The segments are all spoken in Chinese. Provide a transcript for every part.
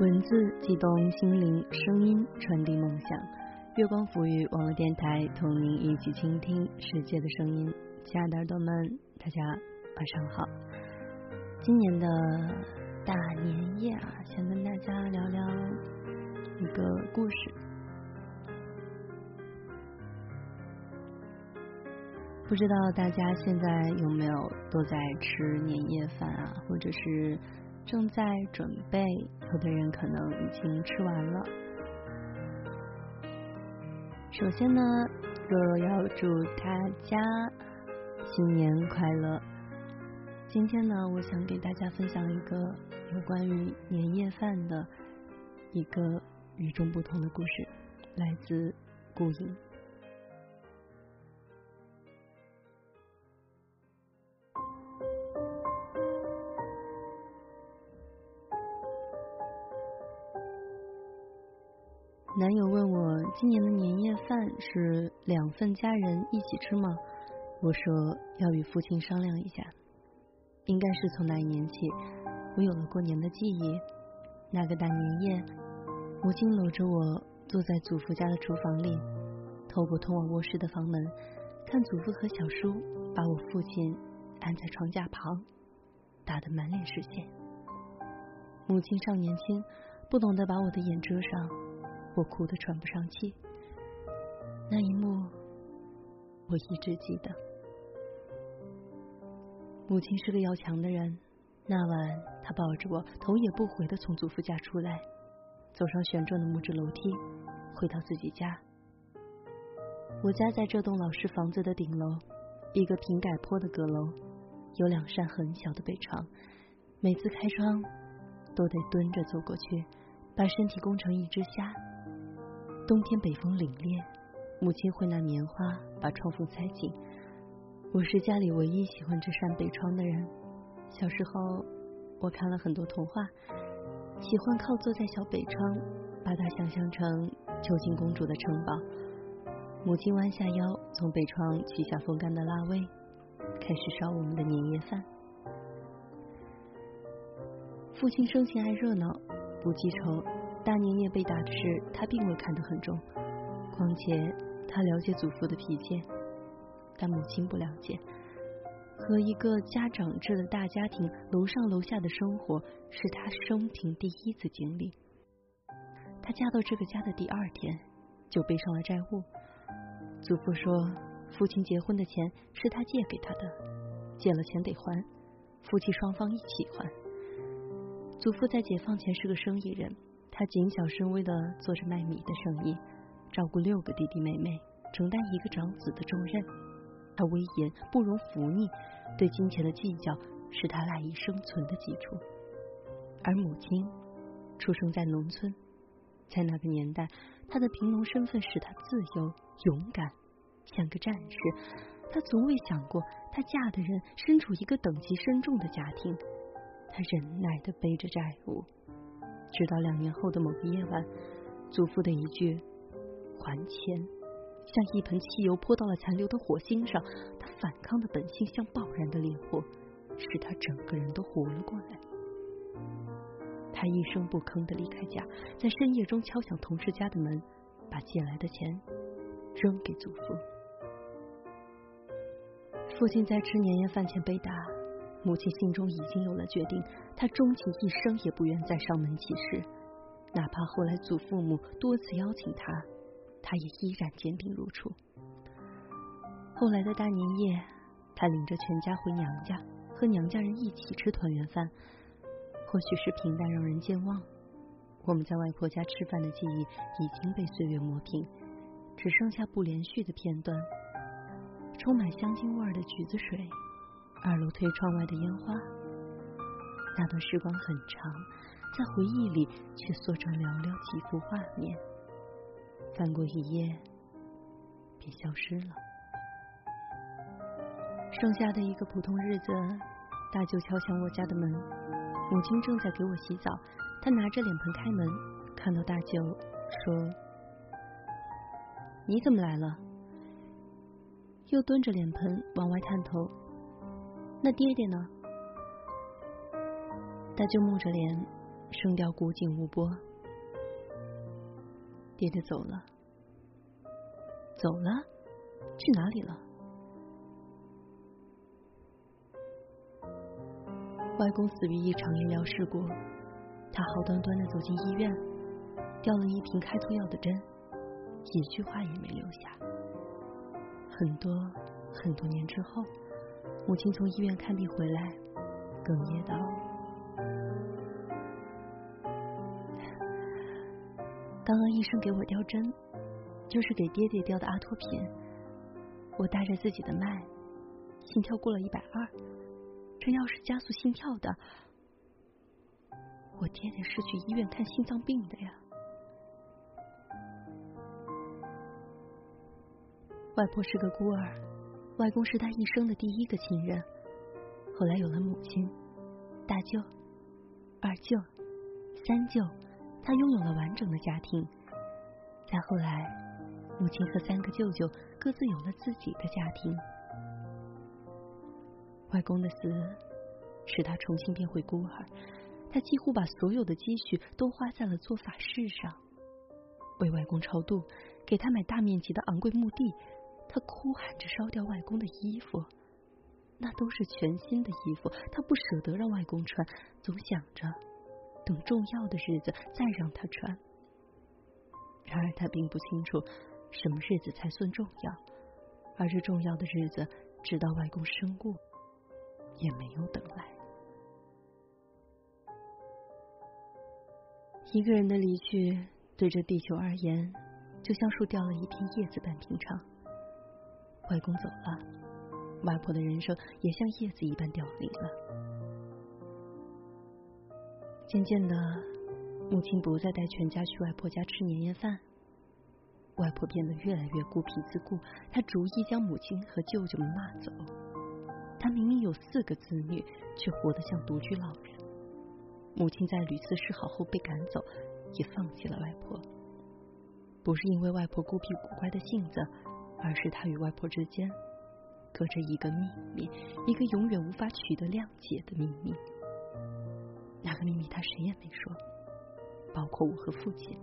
文字激动心灵，声音传递梦想。月光抚育网络电台，同您一起倾听世界的声音。亲爱的耳朵们，大家晚上好。今年的大年夜啊，想跟大家聊聊一个故事。不知道大家现在有没有都在吃年夜饭啊，或者是？正在准备，有的人可能已经吃完了。首先呢，若若要祝大家新年快乐。今天呢，我想给大家分享一个有关于年夜饭的一个与众不同的故事，来自顾影。男友问我今年的年夜饭是两份家人一起吃吗？我说要与父亲商量一下。应该是从那一年起，我有了过年的记忆。那个大年夜，母亲搂着我坐在祖父家的厨房里，透过通往卧室的房门，看祖父和小叔把我父亲按在床架旁，打得满脸是血。母亲尚年轻，不懂得把我的眼遮上。我哭得喘不上气，那一幕我一直记得。母亲是个要强的人，那晚她抱着我，头也不回的从祖父家出来，走上旋转的木质楼梯，回到自己家。我家在这栋老式房子的顶楼，一个平改坡的阁楼，有两扇很小的北窗，每次开窗都得蹲着走过去，把身体弓成一只虾。冬天北风凛冽，母亲会拿棉花把窗缝塞紧。我是家里唯一喜欢这扇北窗的人。小时候，我看了很多童话，喜欢靠坐在小北窗，把它想象成囚禁公主的城堡。母亲弯下腰，从北窗取下风干的腊味，开始烧我们的年夜饭。父亲生性爱热闹，不记仇。大年夜被打的事，他并未看得很重。况且他了解祖父的脾气，但母亲不了解。和一个家长制的大家庭，楼上楼下的生活是他生平第一次经历。他嫁到这个家的第二天，就背上了债务。祖父说，父亲结婚的钱是他借给他的，借了钱得还，夫妻双方一起还。祖父在解放前是个生意人。他谨小慎微的做着卖米的生意，照顾六个弟弟妹妹，承担一个长子的重任。他威严，不容浮逆，对金钱的计较是他赖以生存的基础。而母亲出生在农村，在那个年代，她的贫农身份使她自由勇敢，像个战士。她从未想过，她嫁的人身处一个等级深重的家庭。她忍耐的背着债务。直到两年后的某个夜晚，祖父的一句“还钱”，像一盆汽油泼到了残留的火星上。他反抗的本性像爆燃的烈火，使他整个人都活了过来。他一声不吭的离开家，在深夜中敲响同事家的门，把借来的钱扔给祖父。父亲在吃年夜饭前被打。母亲心中已经有了决定，她终其一生也不愿再上门乞食，哪怕后来祖父母多次邀请她，她也依然坚定如初。后来的大年夜，她领着全家回娘家，和娘家人一起吃团圆饭。或许是平淡让人健忘，我们在外婆家吃饭的记忆已经被岁月磨平，只剩下不连续的片段，充满香精味的橘子水。二楼推窗外的烟花，那段时光很长，在回忆里却缩成寥寥几幅画面，翻过一页便消失了。剩下的一个普通日子，大舅敲响我家的门，母亲正在给我洗澡，他拿着脸盆开门，看到大舅说：“你怎么来了？”又蹲着脸盆往外探头。那爹爹呢？大舅木着脸，声调古井无波。爹爹走了，走了，去哪里了？外公死于一场医疗事故，他好端端的走进医院，掉了一瓶开错药的针，一句话也没留下。很多很多年之后，母亲从医院看病回来，哽咽道：“刚刚医生给我吊针，就是给爹爹吊的阿托品，我带着自己的脉，心跳过了一百二。”这要是加速心跳的，我爹爹是去医院看心脏病的呀。外婆是个孤儿，外公是他一生的第一个亲人。后来有了母亲、大舅、二舅、三舅，他拥有了完整的家庭。再后来，母亲和三个舅舅各自有了自己的家庭。外公的死使他重新变回孤儿，他几乎把所有的积蓄都花在了做法事上，为外公超度，给他买大面积的昂贵墓地。他哭喊着烧掉外公的衣服，那都是全新的衣服，他不舍得让外公穿，总想着等重要的日子再让他穿。然而他并不清楚什么日子才算重要，而这重要的日子，直到外公身故。也没有等来。一个人的离去，对这地球而言，就像树掉了一片叶子般平常。外公走了，外婆的人生也像叶子一般凋零了。渐渐的，母亲不再带全家去外婆家吃年夜饭，外婆变得越来越孤僻自顾，她逐一将母亲和舅舅们骂走。他明明有四个子女，却活得像独居老人。母亲在屡次示好后被赶走，也放弃了外婆。不是因为外婆孤僻古怪的性子，而是他与外婆之间隔着一个秘密，一个永远无法取得谅解的秘密。那个秘密他谁也没说，包括我和父亲。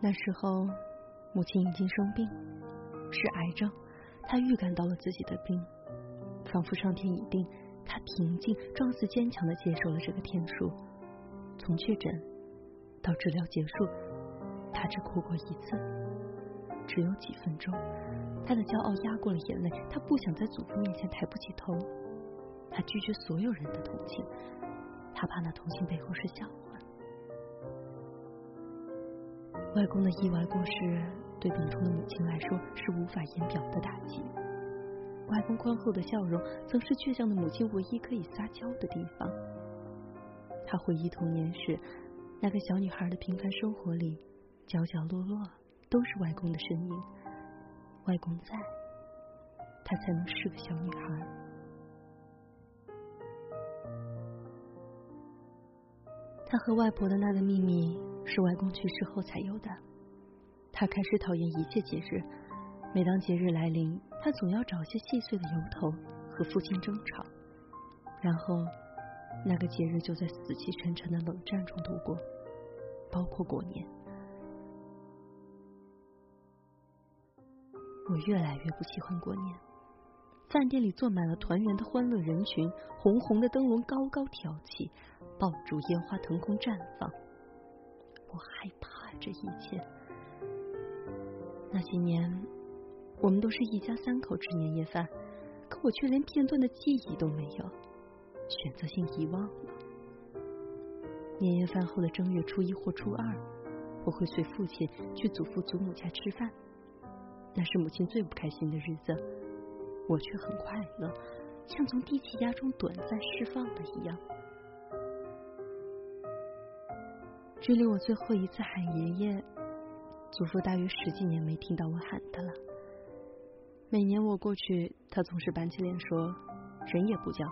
那时候。母亲已经生病，是癌症。他预感到了自己的病，仿佛上天已定。他平静、状似坚强的接受了这个天数。从确诊到治疗结束，他只哭过一次，只有几分钟。她的骄傲压过了眼泪，她不想在祖父面前抬不起头。她拒绝所有人的同情，她怕那同情背后是笑话。外公的意外过世。对病痛的母亲来说是无法言表的打击。外公宽厚的笑容，曾是倔强的母亲唯一可以撒娇的地方。他回忆童年时那个小女孩的平凡生活里，角角落落都是外公的身影。外公在，她才能是个小女孩。他和外婆的那个秘密，是外公去世后才有的。他开始讨厌一切节日，每当节日来临，他总要找些细碎的由头和父亲争吵，然后那个节日就在死气沉沉的冷战中度过，包括过年。我越来越不喜欢过年，饭店里坐满了团圆的欢乐人群，红红的灯笼高高挑起，爆竹烟花腾空绽放，我害怕这一切。那些年，我们都是一家三口吃年夜饭，可我却连片段的记忆都没有，选择性遗忘了。年夜饭后的正月初一或初二，我会随父亲去祖父祖母家吃饭，那是母亲最不开心的日子，我却很快乐，像从低气压中短暂释放了一样。距离我最后一次喊爷爷。祖父大约十几年没听到我喊他了。每年我过去，他总是板起脸说：“人也不叫。”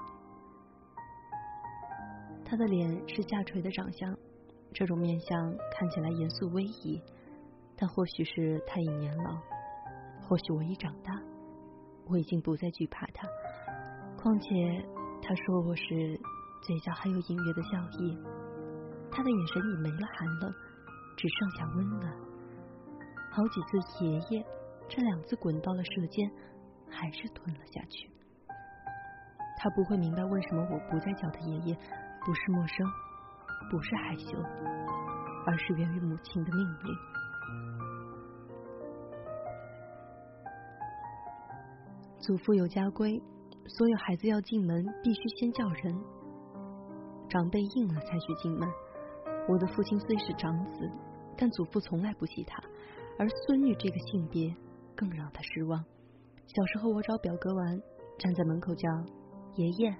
他的脸是下垂的长相，这种面相看起来严肃威仪，但或许是他已年老，或许我已长大，我已经不再惧怕他。况且他说我是嘴角还有隐约的笑意，他的眼神已没了寒冷，只剩下温暖。好几次爷爷这两字滚到了舌尖，还是吞了下去。他不会明白为什么我不再叫他爷爷。不是陌生，不是害羞，而是源于母亲的命令。祖父有家规，所有孩子要进门必须先叫人，长辈应了才许进门。我的父亲虽是长子，但祖父从来不记他，而孙女这个性别更让他失望。小时候我找表哥玩，站在门口叫爷爷。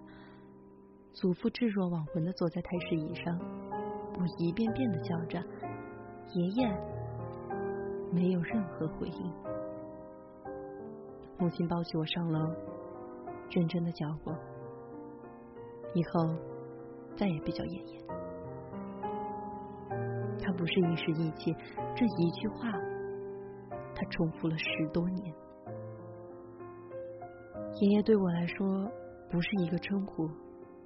祖父置若罔闻的坐在太师椅上，我一遍遍的叫着“爷爷”，没有任何回应。母亲抱起我上楼，认真的教我，以后再也别叫爷爷。他不是一时意气，这一句话，他重复了十多年。爷爷对我来说，不是一个称呼。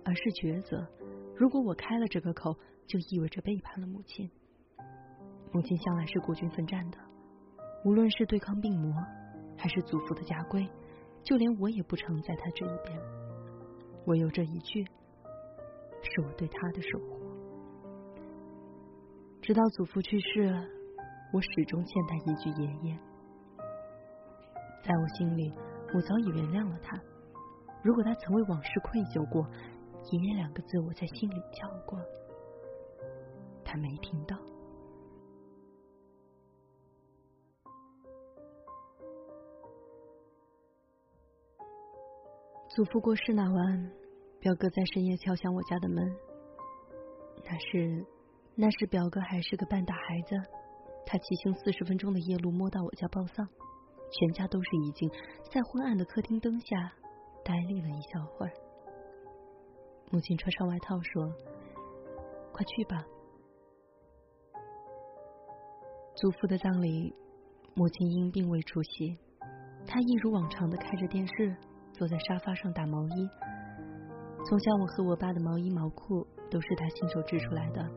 而是抉择。如果我开了这个口，就意味着背叛了母亲。母亲向来是孤军奋战的，无论是对抗病魔，还是祖父的家规，就连我也不常在他这一边。唯有这一句，是我对他的守护。直到祖父去世，我始终欠他一句爷爷。在我心里，我早已原谅了他。如果他曾为往事愧疚过，爷爷两个字，我在心里叫过，他没听到。祖父过世那晚，表哥在深夜敲响我家的门。那是，那时表哥还是个半大孩子，他骑行四十分钟的夜路摸到我家报丧，全家都是已经在昏暗的客厅灯下呆立了一小会儿。母亲穿上外套说：“快去吧。”祖父的葬礼，母亲因病未出席。她一如往常的开着电视，坐在沙发上打毛衣。从小，我和我爸的毛衣毛裤都是他亲手织出来的。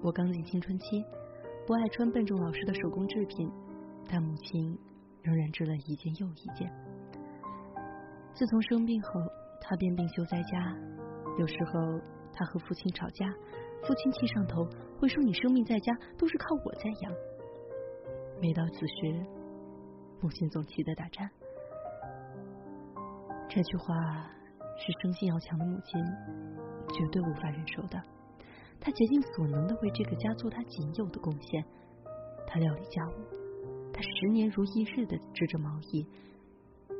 我刚进青春期，不爱穿笨重老实的手工制品，但母亲仍然织了一件又一件。自从生病后，他便病休在家。有时候他和父亲吵架，父亲气上头会说：“你生病在家都是靠我在养。”每到此时，母亲总气得打颤。这句话是生性要强的母亲绝对无法忍受的。她竭尽所能的为这个家做她仅有的贡献。她料理家务，她十年如一日的织着毛衣，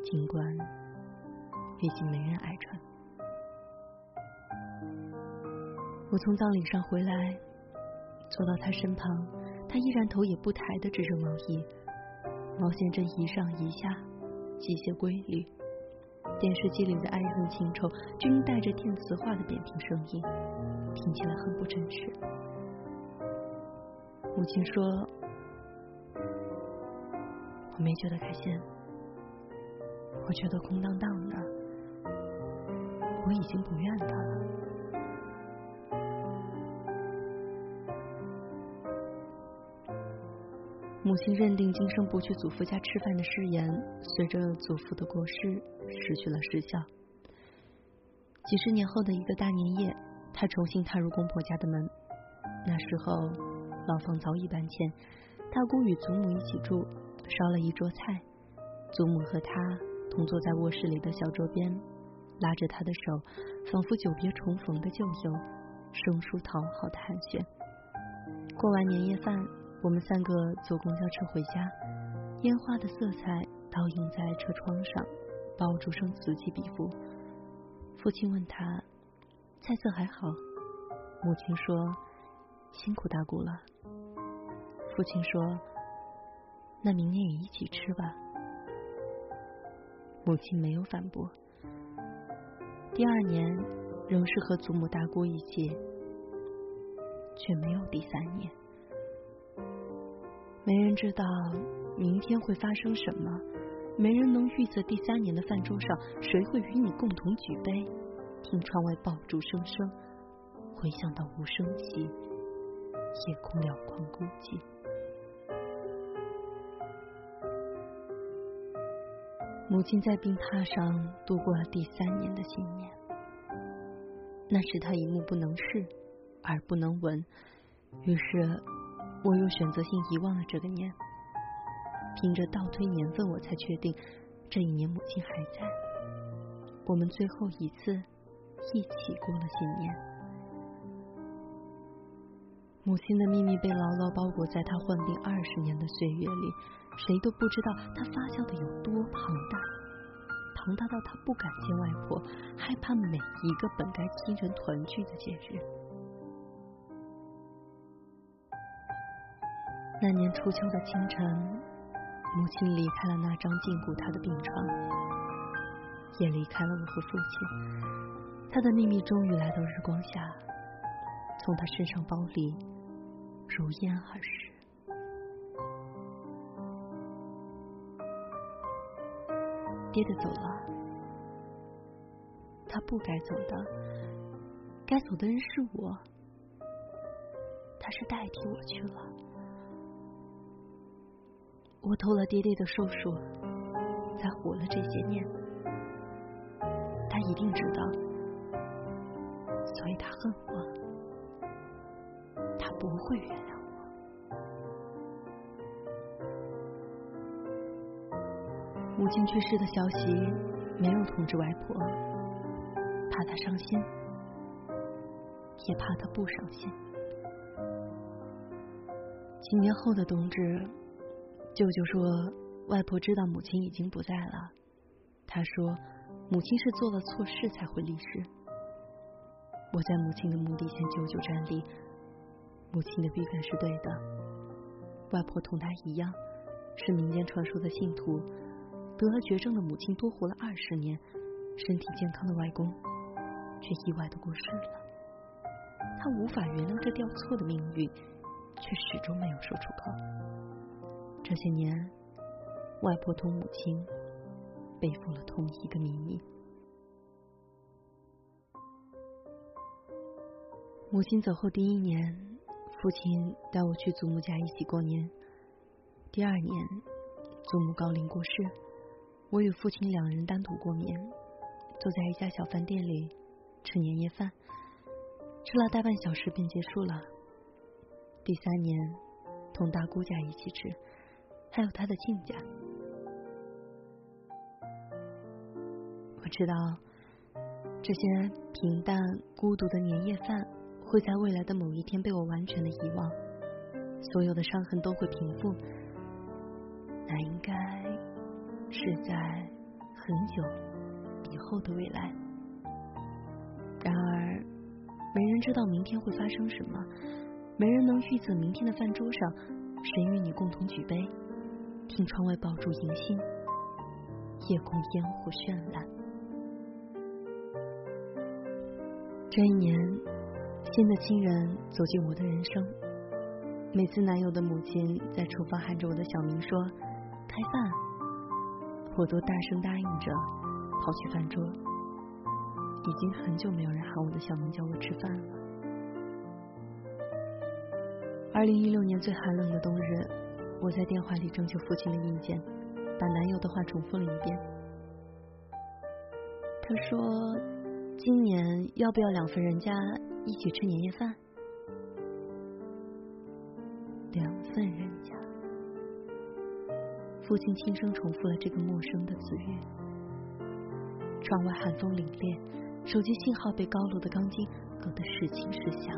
尽管已经没人爱穿。我从葬礼上回来，坐到他身旁，他依然头也不抬的织着毛衣，毛线针一上一下，机械规律。电视机里的爱恨情仇均带着电磁化的扁平声音，听起来很不真实。母亲说：“我没觉得开心，我觉得空荡荡的，我已经不怨他了。”母亲认定今生不去祖父家吃饭的誓言，随着祖父的过世失去了时效。几十年后的一个大年夜，他重新踏入公婆家的门。那时候，老房早已搬迁，大姑与祖母一起住，烧了一桌菜。祖母和他同坐在卧室里的小桌边，拉着他的手，仿佛久别重逢的旧友，生疏讨好的寒暄。过完年夜饭。我们三个坐公交车回家，烟花的色彩倒映在车窗上，爆竹声此起彼伏。父亲问他菜色还好，母亲说辛苦大姑了。父亲说那明年也一起吃吧。母亲没有反驳。第二年仍是和祖母大姑一起，却没有第三年。没人知道明天会发生什么，没人能预测第三年的饭桌上谁会与你共同举杯，听窗外爆竹声声，回想到无声息，夜空辽宽孤寂。母亲在病榻上度过了第三年的新年，那时她一目不能视，耳不能闻，于是我又选择性遗忘了这个年。凭着倒推年份，我才确定这一年母亲还在。我们最后一次一起过了新年。母亲的秘密被牢牢包裹在她患病二十年的岁月里。谁都不知道她发酵的有多庞大，庞大到她不敢见外婆，害怕每一个本该亲人团聚的节日。那年初秋的清晨，母亲离开了那张禁锢她的病床，也离开了我和父亲。他的秘密终于来到日光下，从他身上剥离，如烟而逝。爹爹走了，他不该走的，该走的人是我，他是代替我去了。我偷了爹爹的寿数，才活了这些年。他一定知道，所以他恨我，他不会原谅我。母亲去世的消息没有通知外婆，怕她伤心，也怕她不伤心。几年后的冬至，舅舅说外婆知道母亲已经不在了。他说母亲是做了错事才会离世。我在母亲的墓地前久久站立，母亲的预感是对的。外婆同她一样，是民间传说的信徒。得了绝症的母亲多活了二十年，身体健康的外公却意外的过世了。他无法原谅这掉错的命运，却始终没有说出口。这些年，外婆同母亲背负了同一个秘密。母亲走后第一年，父亲带我去祖母家一起过年。第二年，祖母高龄过世。我与父亲两人单独过年，坐在一家小饭店里吃年夜饭，吃了大半小时便结束了。第三年，同大姑家一起吃，还有他的亲家。我知道，这些平淡孤独的年夜饭会在未来的某一天被我完全的遗忘，所有的伤痕都会平复。那应该。是在很久以后的未来。然而，没人知道明天会发生什么，没人能预测明天的饭桌上谁与你共同举杯，听窗外爆竹迎新，夜空烟火绚烂。这一年，新的亲人走进我的人生。每次男友的母亲在厨房喊着我的小名说：“开饭。”我都大声答应着，跑去饭桌。已经很久没有人喊我的小名叫我吃饭了。二零一六年最寒冷的冬日，我在电话里征求父亲的意见，把男友的话重复了一遍。他说：“今年要不要两份人家一起吃年夜饭？”两份人家。父亲轻声重复了这个陌生的词语。窗外寒风凛冽，手机信号被高楼的钢筋隔得时轻时响，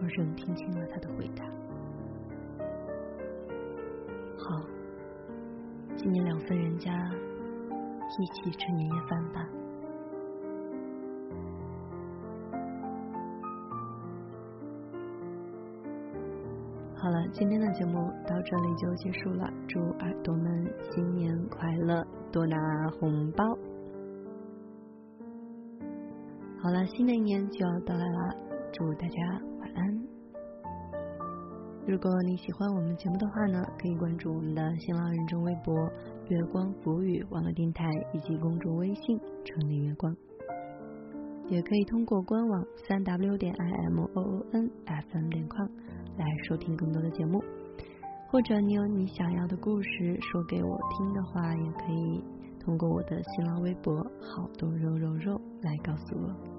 我仍听清了他的回答。好，今年两份人家一起吃年夜饭吧。好了，今天的节目到这里就结束了。祝耳朵们新年快乐，多拿红包。好了，新的一年就要到来了，祝大家晚安。如果你喜欢我们节目的话呢，可以关注我们的新浪认证微博“月光浮语”网络电台以及公众微信“城里月光”，也可以通过官网三 w 点 i m o o n f m 点 com 来收听更多的节目。或者你有你想要的故事说给我听的话，也可以通过我的新浪微博“好多肉肉肉”来告诉我。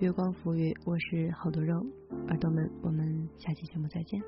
月光浮云，我是好多肉，耳朵们，我们下期节目再见。